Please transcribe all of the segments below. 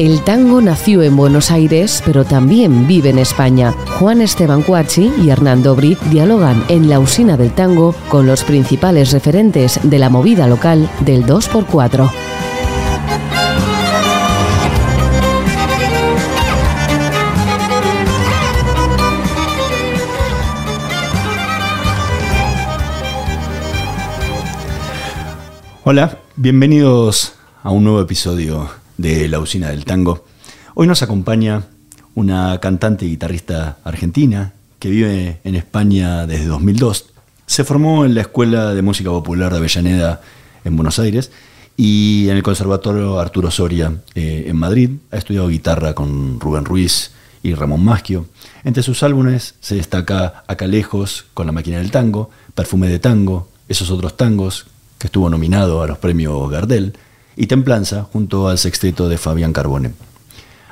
El tango nació en Buenos Aires, pero también vive en España. Juan Esteban Cuachi y Hernán Dobri dialogan en la usina del tango con los principales referentes de la movida local del 2x4. Hola, bienvenidos a un nuevo episodio de La Usina del Tango. Hoy nos acompaña una cantante y guitarrista argentina que vive en España desde 2002. Se formó en la Escuela de Música Popular de Avellaneda en Buenos Aires y en el Conservatorio Arturo Soria eh, en Madrid. Ha estudiado guitarra con Rubén Ruiz y Ramón Maschio. Entre sus álbumes se destaca Acá lejos con la máquina del tango, Perfume de tango, esos otros tangos que estuvo nominado a los premios Gardel, y Templanza junto al sexteto de Fabián Carbone.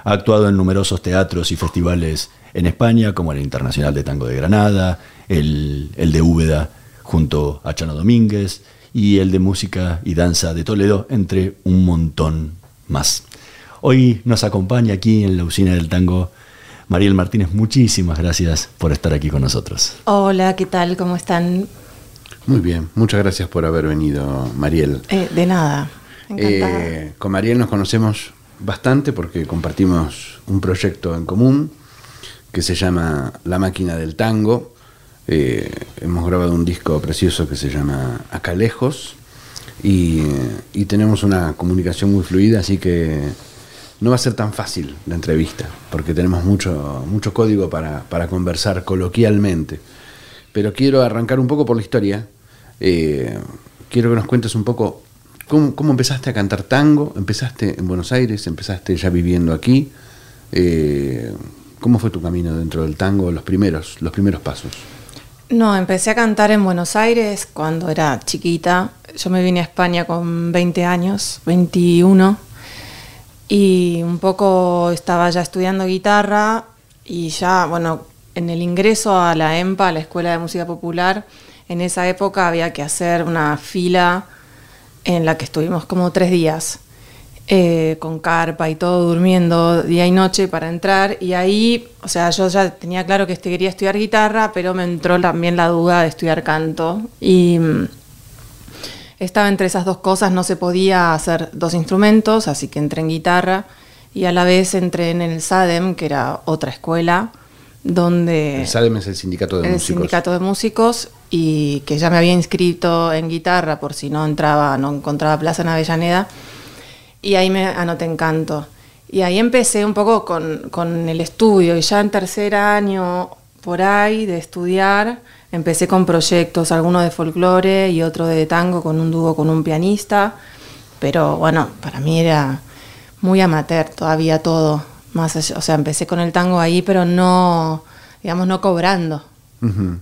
Ha actuado en numerosos teatros y festivales en España, como el Internacional de Tango de Granada, el, el de Úbeda junto a Chano Domínguez y el de Música y Danza de Toledo, entre un montón más. Hoy nos acompaña aquí en la usina del tango Mariel Martínez. Muchísimas gracias por estar aquí con nosotros. Hola, ¿qué tal? ¿Cómo están? Muy bien, muchas gracias por haber venido, Mariel. Eh, de nada. Eh, con Mariel nos conocemos bastante porque compartimos un proyecto en común que se llama La Máquina del Tango. Eh, hemos grabado un disco precioso que se llama Acá Lejos y, tenemos una comunicación muy fluida, así que no va a ser tan fácil la entrevista porque tenemos mucho, mucho código para, conversar coloquialmente. Pero quiero arrancar un poco por la historia. Eh, quiero que nos cuentes un poco ¿Cómo, empezaste a cantar tango? ¿Empezaste en Buenos Aires? ¿Empezaste ya viviendo aquí? Eh, ¿Cómo fue tu camino dentro del tango, los primeros, los primeros pasos? No, empecé a cantar en Buenos Aires cuando era chiquita. Yo me vine a España con 20 años, 21, y un poco estaba ya estudiando guitarra y ya, bueno, en el ingreso a la EMPA, la Escuela de Música Popular, en esa época había que hacer una fila en la que estuvimos como tres días, eh, con carpa y todo, durmiendo día y noche para entrar. Y ahí, o sea, yo ya tenía claro que este quería estudiar guitarra, pero me entró también la duda de estudiar canto. Y mm, estaba entre esas dos cosas, no se podía hacer dos instrumentos, así que entré en guitarra y a la vez entré en el SADEM, que era otra escuela, donde... El SADEM es el sindicato de músicos. El sindicato de músicos y que ya me había inscrito en guitarra por si no entraba, no encontraba plaza en Avellaneda, y ahí me anoté en canto. Y ahí empecé un poco con, el estudio, y ya en tercer año por ahí de estudiar, empecé con proyectos, algunos de folclore y otro de tango con un dúo con un pianista, pero bueno, para mí era muy amateur todavía todo, más o sea, empecé con el tango ahí, pero no, digamos, no cobrando,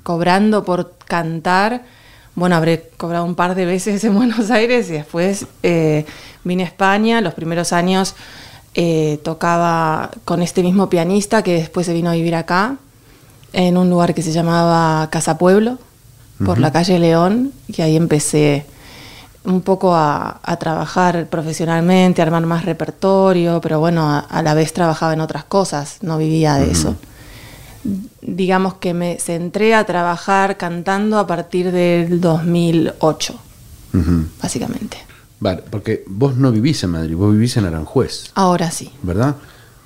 cobrando por cantar. Bueno, habré cobrado un par de veces en Buenos Aires y después eh, vine a España. Los primeros años eh, tocaba con este mismo pianista que después se vino a vivir acá, en un lugar que se llamaba Casa Pueblo, por la calle León, y ahí empecé un poco a, trabajar profesionalmente, a armar más repertorio, pero bueno, a, la vez trabajaba en otras cosas, no vivía de eso digamos que me centré a trabajar cantando a partir del 2008, básicamente. Vale, porque vos no vivís en Madrid, vos vivís en Aranjuez. Ahora sí. ¿Verdad?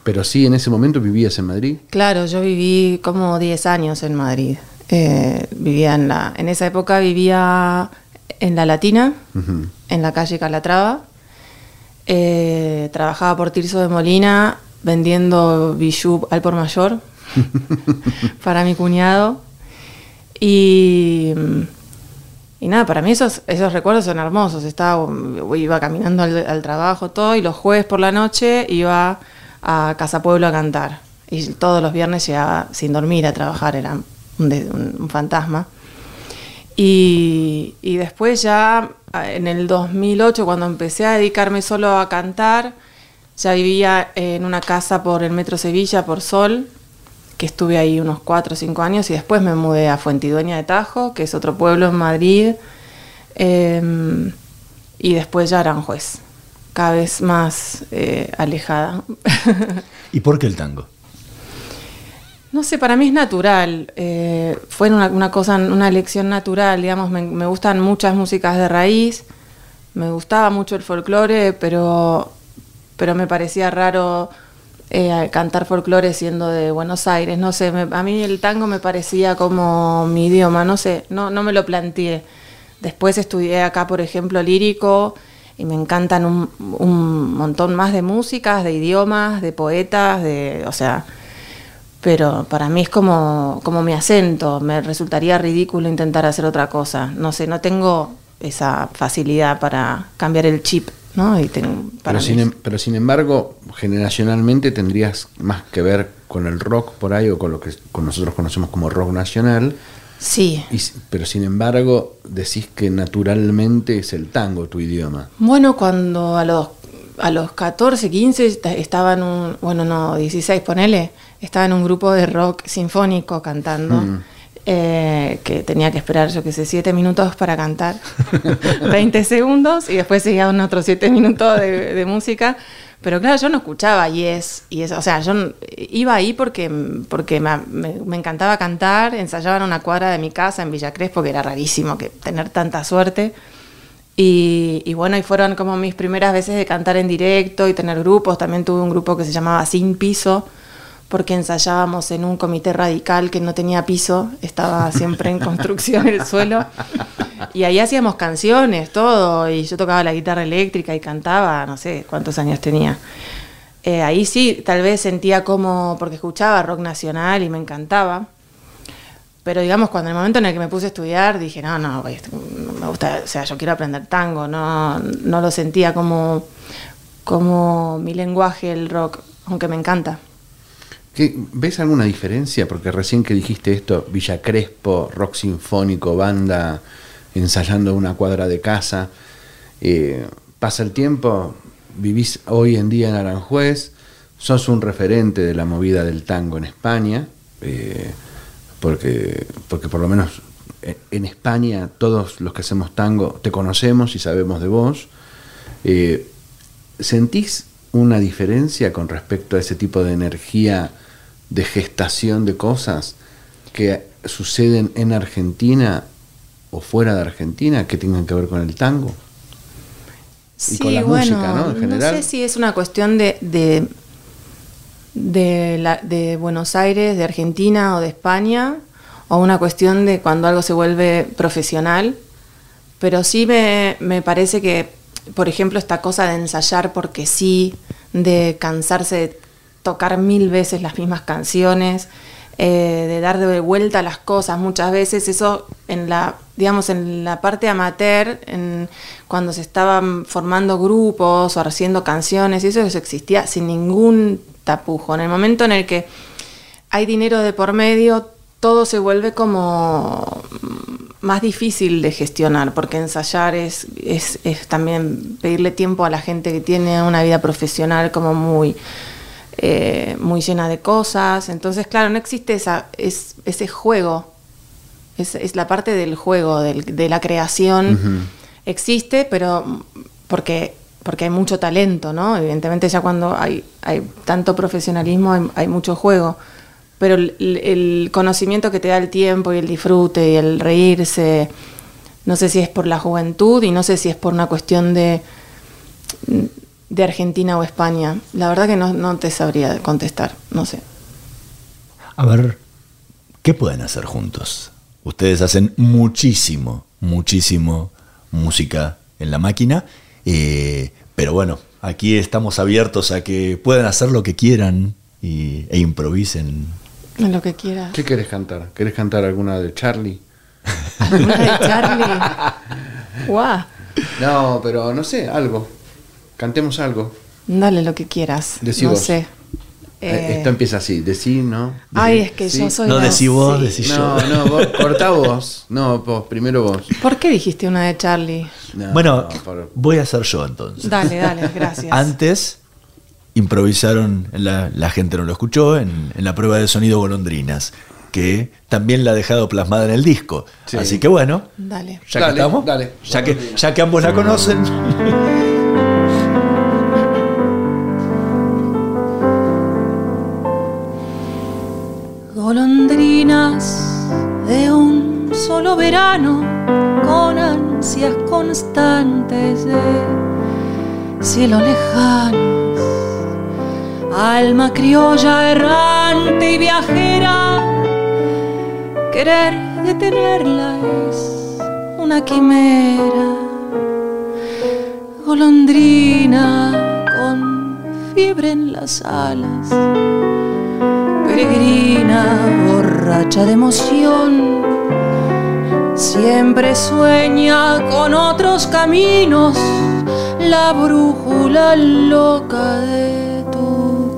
Pero sí, en ese momento vivías en Madrid. Claro, yo viví como 10 años en Madrid. Eh, vivía en la, en esa época vivía en la Latina, en la calle Calatrava. Eh, trabajaba por Tirso de Molina vendiendo bijú al por mayor para mi cuñado. Y, y nada, para mí esos, esos recuerdos son hermosos. Estaba, iba caminando al, trabajo, todo, y los jueves por la noche iba a Casa Pueblo a cantar. Y todos los viernes llegaba sin dormir a trabajar, era un, fantasma. Y, y, después ya en el 2008, cuando empecé a dedicarme solo a cantar, ya vivía en una casa por el Metro Sevilla, por Sol, que estuve ahí unos cuatro o cinco años y después me mudé a Fuentidueña de Tajo, que es otro pueblo en Madrid, em, y después ya Aranjuez. cada vez más eh, alejada. ¿Y por qué el tango? No sé, para mí es natural. Eh, fue una, una, cosa, una elección natural, digamos. Me, me, gustan muchas músicas de raíz. Me gustaba mucho el folclore, pero, pero me parecía raro eh, cantar folclore siendo de Buenos Aires. No sé, me, a mí el tango me parecía como mi idioma. No sé, no, no me lo planteé. Después estudié acá, por ejemplo, lírico y me encantan un, un montón más de músicas, de idiomas, de poetas, de, o sea, pero para mí es como, como mi acento, me resultaría ridículo intentar hacer otra cosa. No sé, no tengo esa facilidad para cambiar el chip, ¿no? Y tengo, para pero, sin, em, pero sin embargo, generacionalmente tendrías más que ver con el rock por ahí o con lo que con nosotros conocemos como rock nacional. Sí. Y, pero sin embargo, decís que naturalmente es el tango tu idioma. Bueno, cuando a los a los 14, 15 estaba en un, bueno, no, 16, ponele, estaba en un grupo de rock sinfónico cantando. Mm. Eh, que tenía que esperar, yo que sé, 7 minutos para cantar, 20 segundos, y después seguían otros 7 minutos de, de, música. Pero claro, yo no escuchaba Yes, y eso, o sea, yo iba ahí porque, porque me, me, me, encantaba cantar, ensayaba en una cuadra de mi casa en Villa Crespo, que era rarísimo que tener tanta suerte. Y, y, bueno, y fueron como mis primeras veces de cantar en directo y tener grupos. También tuve un grupo que se llamaba Sin Piso, porque ensayábamos en un comité radical que no tenía piso, estaba siempre en construcción el suelo. Y ahí hacíamos canciones, todo, y yo tocaba la guitarra eléctrica y cantaba, no sé cuántos años tenía. Eh, ahí sí, tal vez sentía como, porque escuchaba rock nacional y me encantaba. Pero digamos, cuando el momento en el que me puse a estudiar, dije, no, no, me gusta, o sea, yo quiero aprender tango, no, no lo sentía como, como mi lenguaje el rock, aunque me encanta. ¿Qué, ¿Ves alguna diferencia? Porque recién que dijiste esto, Villa Crespo, rock sinfónico, banda, ensayando una cuadra de casa, eh, pasa el tiempo, vivís hoy en día en Aranjuez, sos un referente de la movida del tango en España, eh, porque, porque por lo menos en España todos los que hacemos tango te conocemos y sabemos de vos. Eh, ¿Sentís una diferencia con respecto a ese tipo de energía de gestación de cosas que suceden en Argentina o fuera de Argentina que tengan que ver con el tango? Sí, y con la bueno, música, ¿no? En general. No sé si es una cuestión de, de, de, la, de Buenos Aires, de Argentina o de España, o una cuestión de cuando algo se vuelve profesional, pero sí me, me parece que, por ejemplo, esta cosa de ensayar porque sí, de cansarse de tocar mil veces las mismas canciones, eh, de dar de vuelta las cosas muchas veces, eso en la, digamos, en la parte amateur, cuando se estaban formando grupos o haciendo canciones, eso, eso existía sin ningún tapujo. En el momento en el que hay dinero de por medio, todo se vuelve como más difícil de gestionar, porque ensayar es, es, es, también pedirle tiempo a la gente que tiene una vida profesional como muy, eh, muy llena de cosas. Entonces, claro, no existe esa, es, ese juego, es, es, la parte del juego, del, de la creación. Uh -huh. Existe, pero porque, porque hay mucho talento, ¿no? Evidentemente ya cuando hay, hay tanto profesionalismo hay, hay mucho juego pero el, conocimiento que te da el tiempo y el disfrute y el reírse, no sé si es por la juventud y no sé si es por una cuestión de, de Argentina o España. La verdad que no, no te sabría contestar, no sé. A ver, ¿qué pueden hacer juntos? Ustedes hacen muchísimo, muchísimo música en la máquina, eh, pero bueno, aquí estamos abiertos a que puedan hacer lo que quieran y, e improvisen lo que quieras. ¿Qué querés cantar? ¿Querés cantar alguna de Charlie? ¿Alguna de Charlie? ¡Guau! No, pero no sé, algo. Cantemos algo. Dale lo que quieras. Decí no vos. sé. Eh, Esto empieza así, decí, ¿no? Decí, Ay, es que ¿sí? yo soy. No, la... decí vos, sí. decí yo. No, no, vos, cortá vos. No, vos, primero vos. ¿Por qué dijiste una de Charlie? No, bueno, no, por... voy a hacer yo entonces. Dale, dale, gracias. Antes improvisaron, la, gente no lo escuchó, en, la prueba de sonido golondrinas que también la ha dejado plasmada en el disco. Así que bueno, ya que estamos. Ya, que, ya que ambos la conocen. Golondrinas de un solo verano, con ansias constantes de cielo lejano alma criolla errante y viajera, querer detenerla es una quimera, golondrina con fiebre en las alas peregrina, borracha de emoción, siempre sueña con otros caminos, la brújula loca de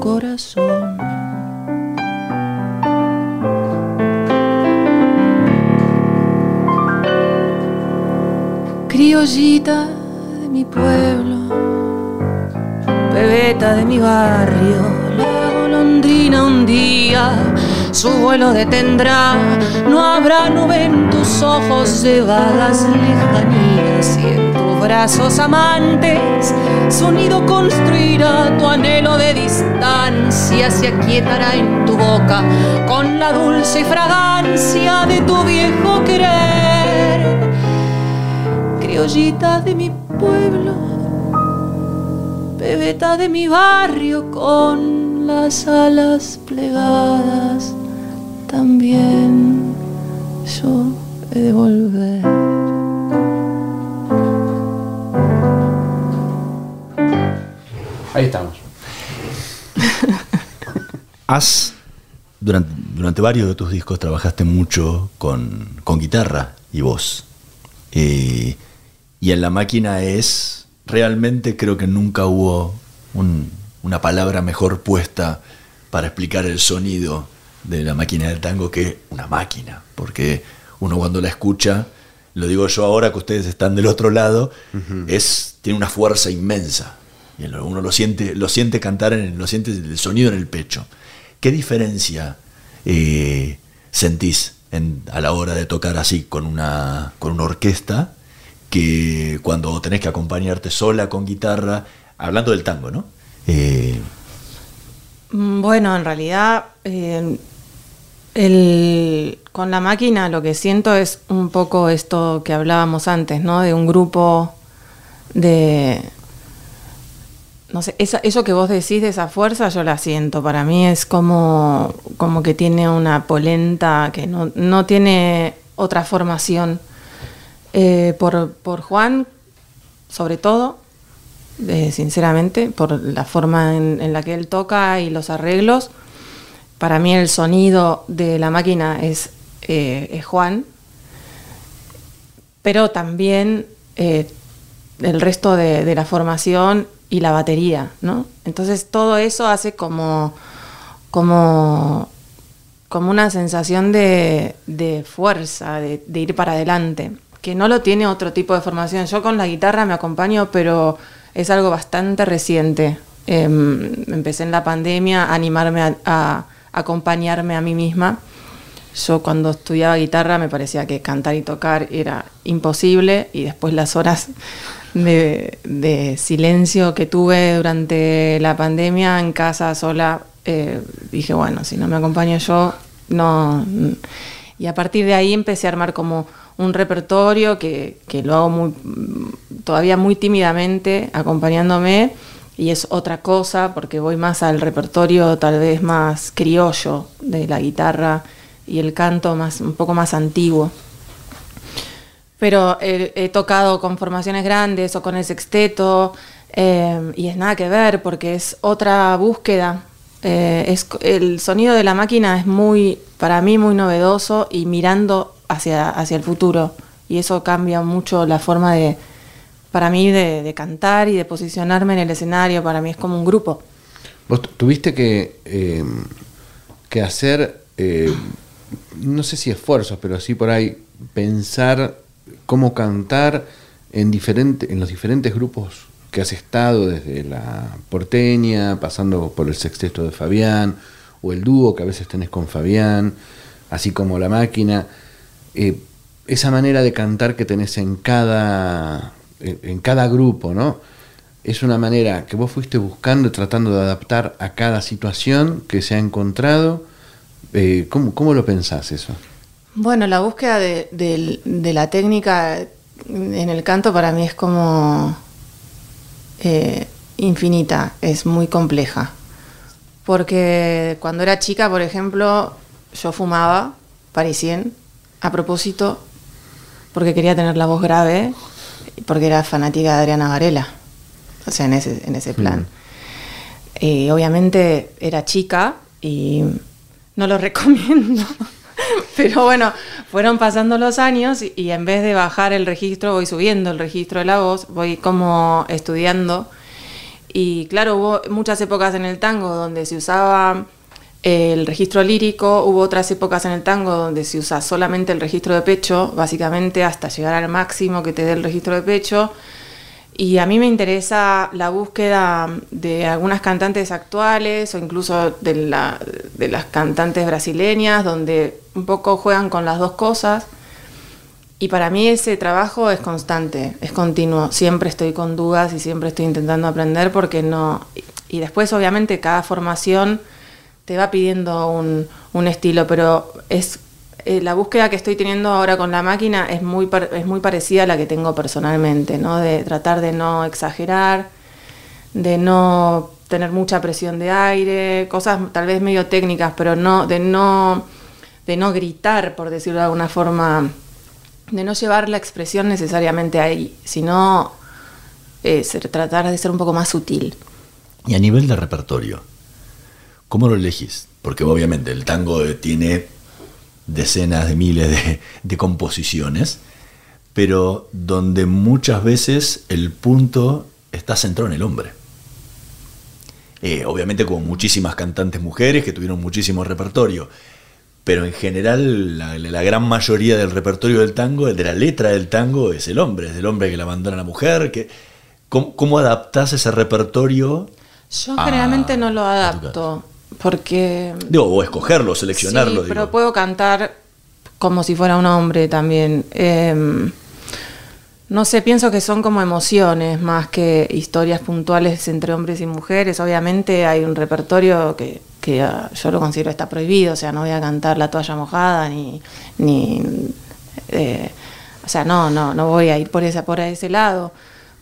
corazón. Criollita de mi pueblo, bebeta de mi barrio, golondrina un día su vuelo detendrá. No habrá nube en tus ojos de vagas lejanías brazos amantes su nido construirá. Tu anhelo de distancia se aquietará en tu boca con la dulce fragancia de tu viejo querer. Criollita de mi pueblo, bebeta de mi barrio con las alas plegadas, también yo he de volver. Has, durante, durante, varios de tus discos, trabajaste mucho con, con guitarra y voz. Eh, y en la máquina es, realmente creo que nunca hubo un, una palabra mejor puesta para explicar el sonido de la máquina del tango que una máquina, porque uno cuando la escucha, lo digo yo ahora que ustedes están del otro lado, es, tiene una fuerza inmensa. Y uno lo siente, lo siente cantar, en, lo siente el sonido en el pecho. ¿Qué diferencia eh, sentís a la hora de tocar así con una, con una orquesta que cuando tenés que acompañarte sola con guitarra, hablando del tango, ¿no? Eh, mm, bueno, en realidad, eh, con la máquina lo que siento es un poco esto que hablábamos antes, ¿no? De un grupo de... No sé, eso que vos decís de esa fuerza yo la siento. Para mí es como, como que tiene una polenta que no, tiene otra formación. Eh, por, por Juan, sobre todo, sinceramente, por la forma en, la que él toca y los arreglos. Para mí el sonido de la máquina es, eh, Juan, pero también eh, el resto de, la formación y la batería, ¿no? Entonces todo eso hace como, como, como una sensación de, fuerza, de, de ir para adelante, que no lo tiene otro tipo de formación. Yo con la guitarra me acompaño, pero es algo bastante reciente. Em, empecé en la pandemia a animarme a, acompañarme a mí misma. Yo cuando estudiaba guitarra me parecía que cantar y tocar era imposible y después las horas de, silencio que tuve durante la pandemia en casa sola, eh, dije, bueno, si no me acompaño yo, no... Y a partir de ahí empecé a armar como un repertorio que, lo hago muy, todavía muy tímidamente, acompañándome, y es otra cosa porque voy más al repertorio tal vez más criollo de la guitarra y el canto más, un poco más antiguo. Pero he, tocado con formaciones grandes o con el sexteto eh, y es nada que ver porque es otra búsqueda. Eh, es, el sonido de la máquina es muy, para mí, muy novedoso y mirando hacia, hacia el futuro. Y eso cambia mucho la forma de, para mí, de, cantar y de posicionarme en el escenario. Para mí es como un grupo. Vos tuviste que, eh, que hacer, no sé si esfuerzos, pero sí por ahí pensar cómo cantar en, diferente, en los diferentes grupos que has estado, desde la porteña, pasando por el sexteto de Fabián, o el dúo que a veces tenés con Fabián, así como la máquina. Eh, esa manera de cantar que tenés en cada, en, cada grupo, ¿no? Es una manera que vos fuiste buscando, tratando de adaptar a cada situación que se ha encontrado Eh, ¿cómo, ¿Cómo lo pensás eso? Bueno, la búsqueda de, de- de la técnica en el canto para mí es como eh, infinita, es muy compleja. Porque cuando era chica, por ejemplo, yo fumaba parisien a propósito porque quería tener la voz grave porque era fanática de Adriana Varela. O sea, en ese, en ese plan. Y obviamente era chica y no lo recomiendo. Pero bueno, fueron pasando los años y, en vez de bajar el registro, voy subiendo el registro de la voz, voy como estudiando. Y claro, hubo muchas épocas en el tango donde se usaba el registro lírico, hubo otras épocas en el tango donde se usa solamente el registro de pecho, básicamente hasta llegar al máximo que te dé el registro de pecho. Y a mí me interesa la búsqueda de algunas cantantes actuales o incluso de, la- de las cantantes brasileñas, donde un poco juegan con las dos cosas. Y para mí ese trabajo es constante, es continuo. Siempre estoy con dudas y siempre estoy intentando aprender porque no... Y después obviamente cada formación te va pidiendo un, un estilo, pero es eh, la búsqueda que estoy teniendo ahora con la máquina es muy, es muy parecida a la que tengo personalmente, ¿no? De tratar de no exagerar, de no tener mucha presión de aire, cosas tal vez medio técnicas, pero no, de no, de no gritar, por decirlo de alguna forma, de no llevar la expresión necesariamente ahí, sino eh, ser- tratar de ser un poco más sutil. Y a nivel de repertorio, ¿cómo lo elegís? Porque obviamente el tango tiene decenas de miles de, de composiciones, pero donde muchas veces el punto está centrado en el hombre. Eh, obviamente como muchísimas cantantes mujeres que tuvieron muchísimo repertorio, pero en general la, la gran mayoría del repertorio del tango, de la letra del tango, es el hombre, es el hombre que la abandona a la mujer. Que, ¿cómo, ¿Cómo adaptás ese repertorio? Yo generalmente no lo adapto, porque... Digo, o escogerlo, seleccionarlo. Sí, pero puedo cantar como si fuera un hombre también. Eh, no sé, pienso que son como emociones más que historias puntuales entre hombres y mujeres. Obviamente hay un repertorio que, que, ah, yo lo considero está prohibido, o sea, no voy a cantar La toalla mojada ni... ni eh, o sea, no, no, no voy a ir por, esa, por ese lado.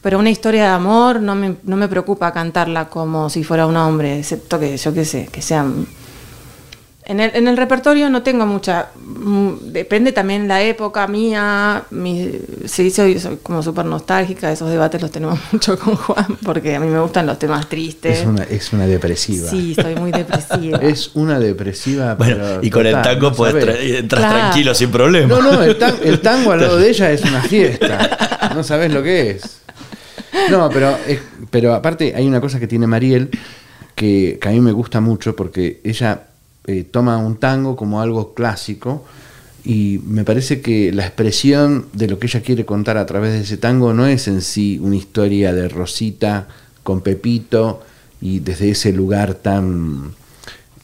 Pero una historia de amor no me, no me preocupa cantarla como si fuera un hombre, excepto que yo qué sé, que sean en el, en el repertorio no tengo mucha. mm, Depende también la época mía. Mi, sí, soy, soy como súper nostálgica. Esos debates los tenemos mucho con Juan, porque a mí me gustan los temas tristes. Es una, es una depresiva. Sí, soy muy depresiva. Es una depresiva. Bueno, pero y con el tango ¿no puedes tra- entras Claro. tranquilo sin problema. No, no, el, tan- el tango al lado de ella es una fiesta. No sabes lo que es. No, pero, es- pero aparte hay una cosa que tiene Mariel que, a mí me gusta mucho porque ella eh, toma un tango como algo clásico y me parece que la expresión de lo que ella quiere contar a través de ese tango no es en sí una historia de Rosita con Pepito y desde ese lugar tan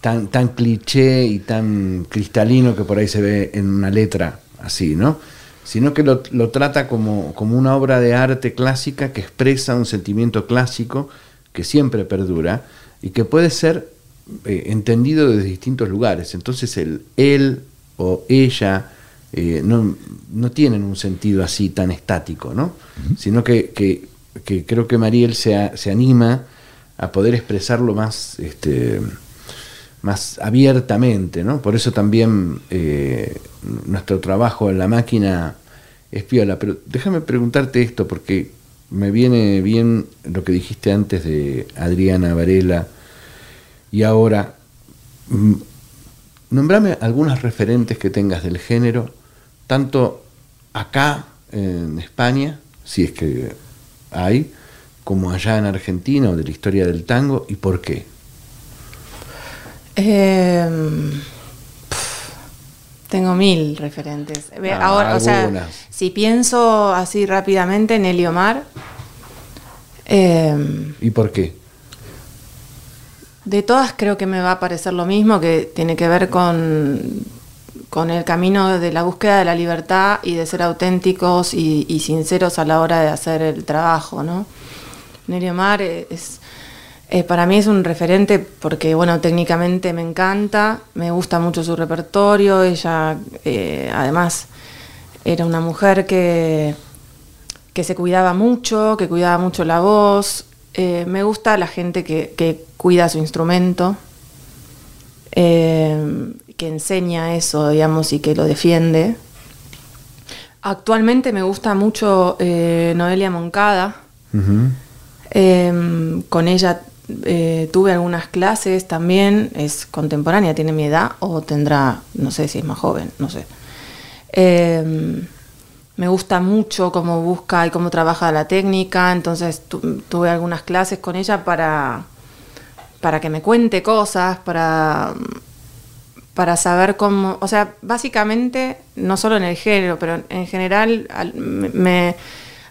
tan, tan cliché y tan cristalino que por ahí se ve en una letra así, ¿no? Sino que lo, lo trata como, como una obra de arte clásica que expresa un sentimiento clásico que siempre perdura y que puede ser eh, entendido desde distintos lugares. Entonces el él o ella eh, no, no tienen un sentido así tan estático, ¿no? Sino que, que- que creo que Mariel se, a- se anima a poder expresarlo más, este, más abiertamente, ¿no? Por eso también eh, nuestro trabajo en la máquina es piola. Pero déjame preguntarte esto, porque me viene bien lo que dijiste antes de Adriana Varela y ahora. mm, Nombrame algunas referentes que tengas del género, tanto acá en España, si es que hay, como allá en Argentina o de la historia del tango, y por qué. Eh, pf, tengo mil referentes. Ah, Ahora, o sea, si pienso así rápidamente en Eliomar, eh, ¿Y por qué? De todas creo que me va a parecer lo mismo, que tiene que ver con, con el camino de la búsqueda de la libertad y de ser auténticos y, y sinceros a la hora de hacer el trabajo, ¿no? Nelly Omar es, Eh, para mí es un referente porque, bueno, técnicamente me encanta, me gusta mucho su repertorio, ella eh, además era una mujer que, que se cuidaba mucho, que cuidaba mucho la voz, eh, me gusta la gente que, que cuida su instrumento, que enseña eso, digamos, y que lo defiende. Actualmente me gusta mucho Noelia Moncada. Eh, con ella eh, tuve algunas clases también, es contemporánea, tiene mi edad o tendrá, no sé si es más joven, no sé. Eh, me gusta mucho cómo busca y cómo trabaja la técnica, entonces tu- tuve algunas clases con ella para, para que me cuente cosas, para, para saber cómo, o sea, básicamente, no solo en el género, pero en general al- me, me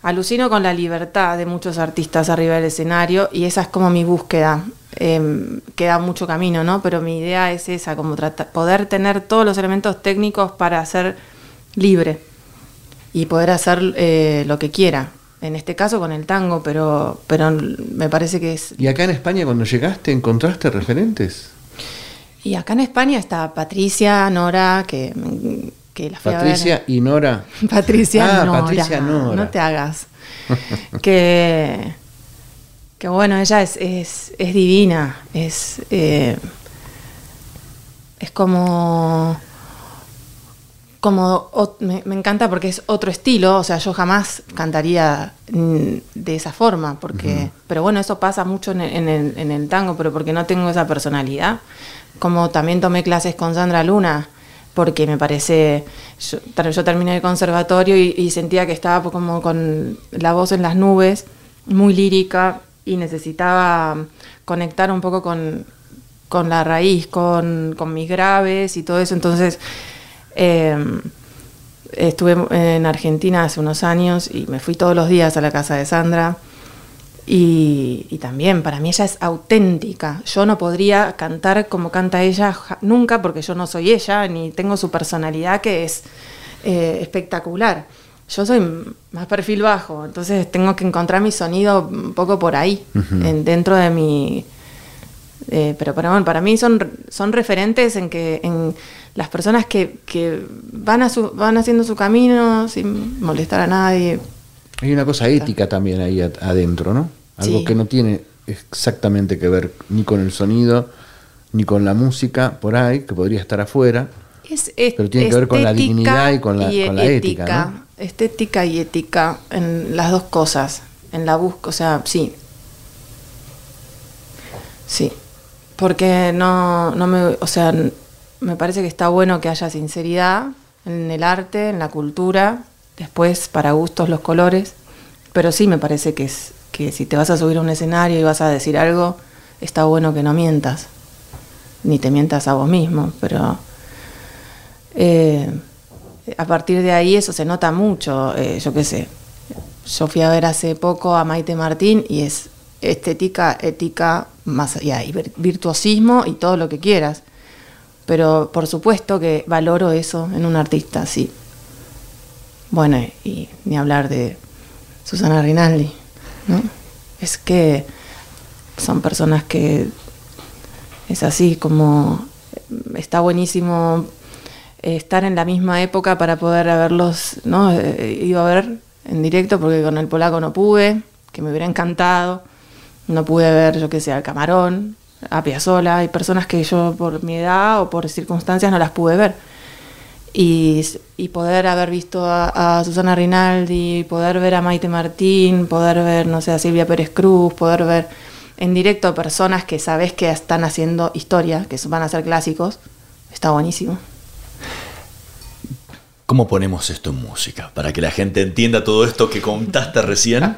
alucino con la libertad de muchos artistas arriba del escenario y esa es como mi búsqueda. Eh, queda mucho camino, ¿no? Pero mi idea es esa, como trata- poder tener todos los elementos técnicos para ser libre y poder hacer eh, lo que quiera. En este caso con el tango, pero, pero me parece que es ¿Y acá en España cuando llegaste encontraste referentes? Y acá en España está Patricia Nora, que, que la fui a ver. Patricia y Nora. Patricia Ah, Nora. Patricia Nora. No te hagas. que, que bueno, ella es, es, es divina. Es, eh, es como. Como me, me encanta porque es otro estilo, o sea, yo jamás cantaría de esa forma, porque, pero bueno, eso pasa mucho en el, en, el, en el tango, pero porque no tengo esa personalidad. Como también tomé clases con Sandra Luna, porque me parece, yo, ter- yo terminé el conservatorio y, sentía que estaba como con la voz en las nubes, muy lírica, y necesitaba conectar un poco con, con la raíz, con, con mis graves y todo eso, entonces... Eh, estuve en Argentina hace unos años y me fui todos los días a la casa de Sandra. Y, y también para mí ella es auténtica. Yo no podría cantar como canta ella nunca porque yo no soy ella ni tengo su personalidad que es eh, espectacular. Yo soy más perfil bajo, entonces tengo que encontrar mi sonido un poco por ahí, en- dentro de mi, eh, pero para, bueno, para mí son, son referentes en que en las personas que, que van, a su- van haciendo su camino sin molestar a nadie. Hay una cosa ética también ahí ad- adentro, ¿no? Algo Sí. que no tiene exactamente que ver ni con el sonido, ni con la música por ahí, que podría estar afuera. Es, Pero tiene que ver con la dignidad y con la- con la ética, ¿no? Estética y ética en las dos cosas. En la búsqueda, o sea, sí. Sí. Porque no, no me. O sea, me parece que está bueno que haya sinceridad en el arte, en la cultura. Después, para gustos, los colores. Pero sí me parece que, es, que si te vas a subir a un escenario y vas a decir algo, está bueno que no mientas. Ni te mientas a vos mismo, pero. Eh, a partir de ahí eso se nota mucho, eh, yo qué sé. Yo fui a ver hace poco a Maite Martín y es estética, ética, más allá, y vir- virtuosismo y todo lo que quieras. Pero por supuesto que valoro eso en un artista, sí. Bueno, y ni hablar de Susana Rinaldi, ¿no? Es que son personas que es así como está buenísimo eh, estar en la misma época para poder haberlos, ¿no? Eh, ido a ver en directo porque con el polaco no pude, que me hubiera encantado. No pude ver, yo qué sé, al Camarón, a Piazzolla, hay personas que yo por mi edad o por circunstancias no las pude ver. Y, poder haber visto a, a Susana Rinaldi, poder ver a Maite Martín, poder ver, no sé, a Silvia Pérez Cruz, poder ver en directo a personas que sabes que están haciendo historia, que van a ser clásicos, está buenísimo. ¿Cómo ponemos esto en música? Para que la gente entienda todo esto que contaste recién.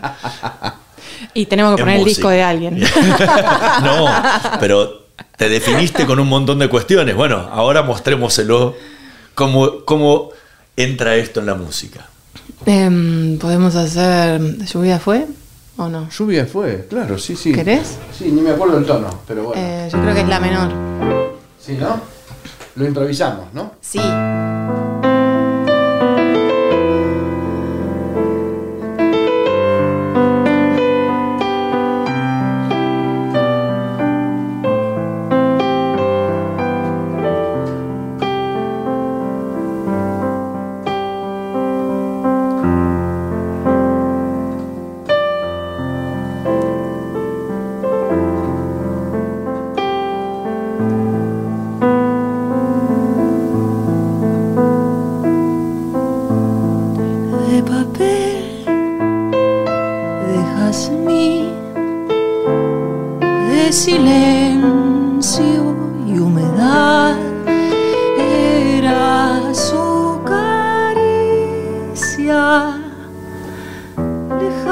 Y tenemos que poner el disco de alguien. no, pero te definiste con un montón de cuestiones. Bueno, ahora mostrémoselo. ¿Cómo, cómo entra esto en la música? Em, Podemos hacer. ¿Lluvia fue o no? Lluvia fue, claro, sí, sí. ¿Querés? Sí, ni me acuerdo el tono, pero bueno. Eh, yo creo que es la menor. Sí, ¿no? Lo improvisamos, ¿no? Sí.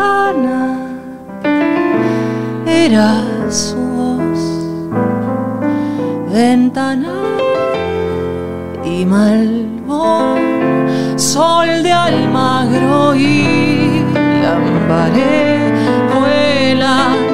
Lejana, era su voz, ventana y malvón, sol de Almagro y lambaré, vuelan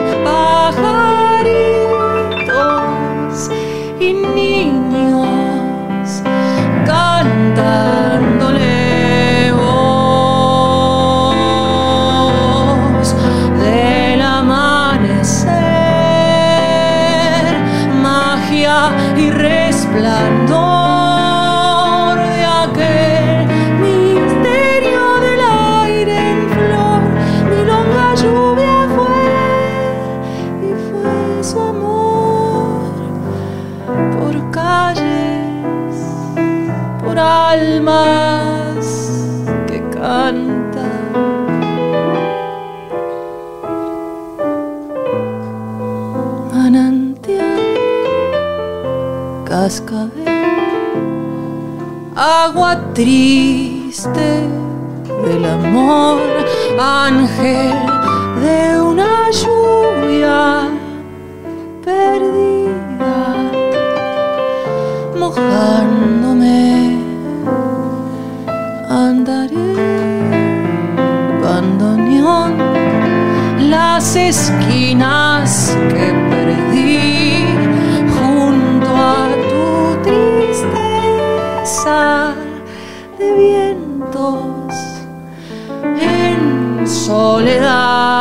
cascabel, agua triste del amor, ángel de una lluvia perdida, mojándome, andaré, bandoneón, las esquinas que perdí de vientos en soledad.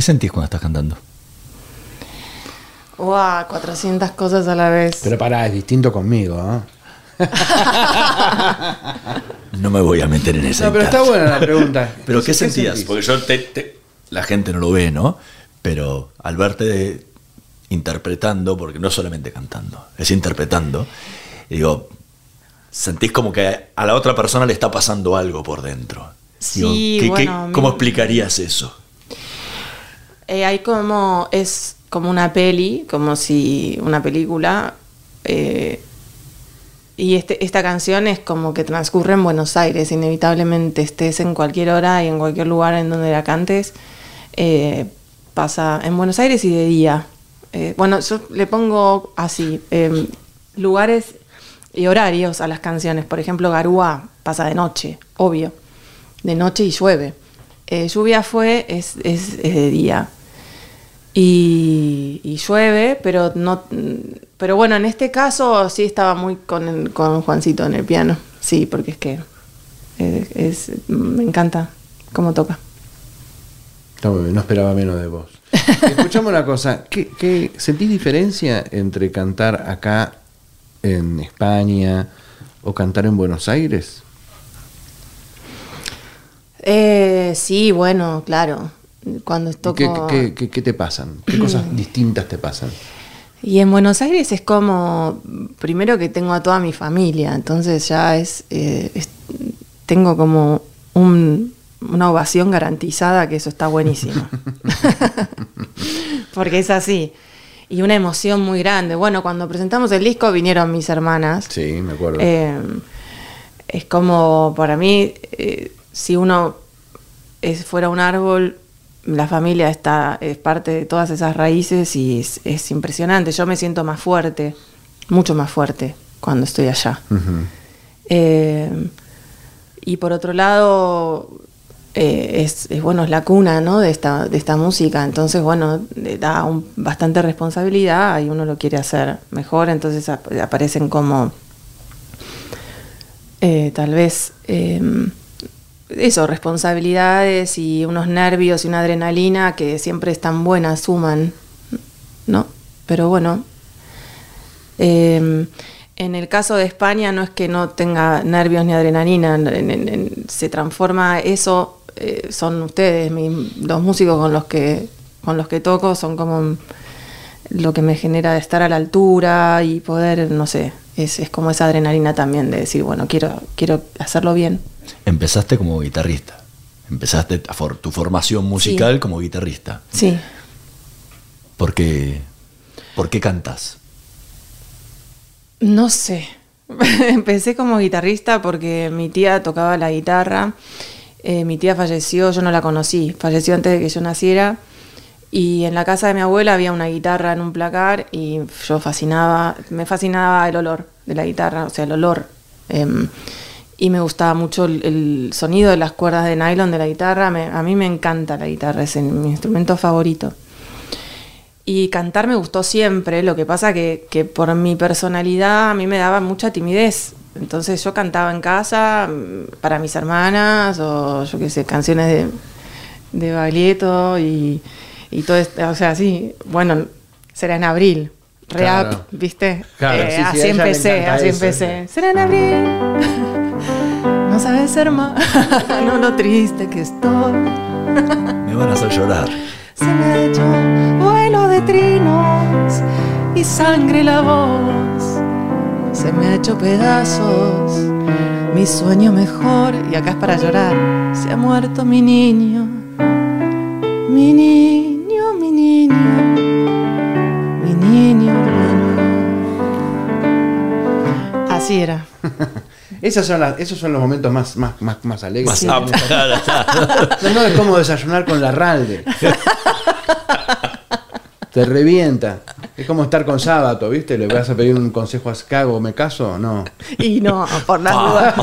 ¿Qué sentís cuando estás cantando? ¡Wow! 400 cosas a la vez. Pero pará, es distinto conmigo, ¿ah? No me voy a meter en esa No, pero está buena la pregunta. Pero ¿qué, sentías? sentís? Porque yo te, te- la gente no lo ve, ¿no? Pero al verte de- interpretando, porque no solamente cantando, es interpretando, y digo, sentís como que a la otra persona le está pasando algo por dentro. Digo, Sí, ¿qué- qué- bueno, ¿Cómo mi- explicarías eso? Eh, hay como, es como una peli, como si una película. eh, y este, esta canción es como que transcurre en Buenos Aires, inevitablemente estés en cualquier hora y en cualquier lugar en donde la cantes. eh, pasa en Buenos Aires y de día. Bueno, yo le pongo así, eh, lugares y horarios a las canciones. Por ejemplo, Garúa pasa de noche, obvio. De noche y llueve. Lluvia fue, es, es, es de día. Y, y llueve, pero no pero bueno, en este caso sí estaba muy con, el- con Juancito en el piano. Sí, porque es que es, me encanta cómo toca. Está muy bien, no esperaba menos de vos. Escuchamos una cosa, ¿qué, qué- sentís diferencia entre cantar acá en España o cantar en Buenos Aires? Eh, sí, bueno, claro. Cuando toco... ¿Qué, qué- qué- qué te pasan? ¿Qué cosas distintas te pasan? Y en Buenos Aires es como, primero que tengo a toda mi familia, entonces ya es, eh, es- tengo como un- una ovación garantizada que eso está buenísimo. Porque es así. Y una emoción muy grande. Bueno, cuando presentamos el disco vinieron mis hermanas. Sí, me acuerdo. Eh, es como, para mí, eh, si uno es, fuera un árbol la familia está, es parte de todas esas raíces y es, es impresionante. Yo me siento más fuerte, mucho más fuerte cuando estoy allá. Eh, y por otro lado, eh, es, es, bueno, es la cuna ¿no? de, esta, de esta música, entonces bueno, le da un- bastante responsabilidad y uno lo quiere hacer mejor, entonces ap- aparecen como eh, tal vez eh, eso, responsabilidades y unos nervios y una adrenalina que siempre están buenas, suman, ¿no? Pero bueno, eh, en el caso de España no es que no tenga nervios ni adrenalina, en- en- en- se transforma eso, eh, son ustedes, mi- los músicos con los que con los que toco son como lo que me genera estar a la altura y poder, no sé, es, es como esa adrenalina también de decir, bueno, quiero, quiero hacerlo bien. Empezaste como guitarrista. Empezaste tu formación musical como guitarrista. Sí. ¿Por qué, ¿Por qué cantas? No sé. Empecé como guitarrista porque mi tía tocaba la guitarra. Eh, mi tía falleció, yo no la conocí. Falleció antes de que yo naciera. Y en la casa de mi abuela había una guitarra en un placar y yo fascinaba, me fascinaba el olor de la guitarra, o sea, el olor. Em, y me gustaba mucho el, el sonido de las cuerdas de nylon de la guitarra. Me- a mí me encanta la guitarra, es mi instrumento favorito. Y cantar me gustó siempre, lo que pasa que, que por mi personalidad a mí me daba mucha timidez. Entonces yo cantaba en casa mm, para mis hermanas o yo qué sé, canciones de, de Baglietto y, y todo esto, o sea, sí, bueno, será en abril, reap, Claro. ¿viste? Claro, Eh, sí, sí, así empecé, así eso, empecé. Será en abril, no sabes ser más, no lo triste que estoy. Me van a hacer llorar. Se me ha hecho vuelo de trinos y sangre la voz. Se me ha hecho pedazos mi sueño mejor. Y acá es para llorar. Se ha muerto mi niño. Mi niño, mi niño. Mi niño bueno. Así era. Esas son las- esos son los momentos más, más, más, más alegres. No, no, es como desayunar con la ralde. Te revienta. Es como estar con sábado, ¿viste? Le vas a pedir un consejo a Cago, ¿me caso? No. Y no, por las dudas.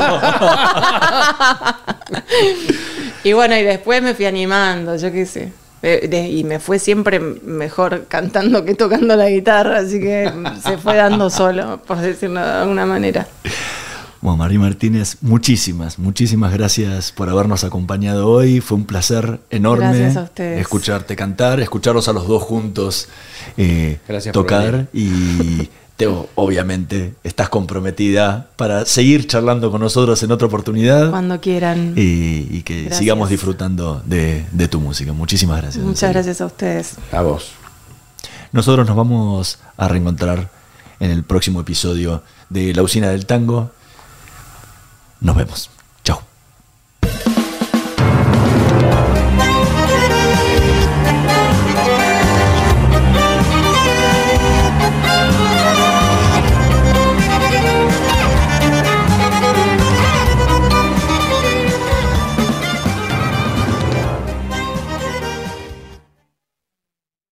y bueno, y después me fui animando, yo qué sé. Eh, y me fue siempre mejor cantando que tocando la guitarra, así que se fue dando solo, por decirlo de alguna manera. Bueno, María Martínez, muchísimas, muchísimas gracias por habernos acompañado hoy. Fue un placer enorme Gracias a ustedes. escucharte cantar, escucharlos a los dos juntos eh, tocar y Teo, obviamente estás comprometida para seguir charlando con nosotros en otra oportunidad Cuando quieran. y, y que Gracias. sigamos disfrutando de, de tu música. Muchísimas gracias. Muchas gracias a ustedes. A vos. Nosotros nos vamos a reencontrar en el próximo episodio de La Usina del Tango. Nos vemos.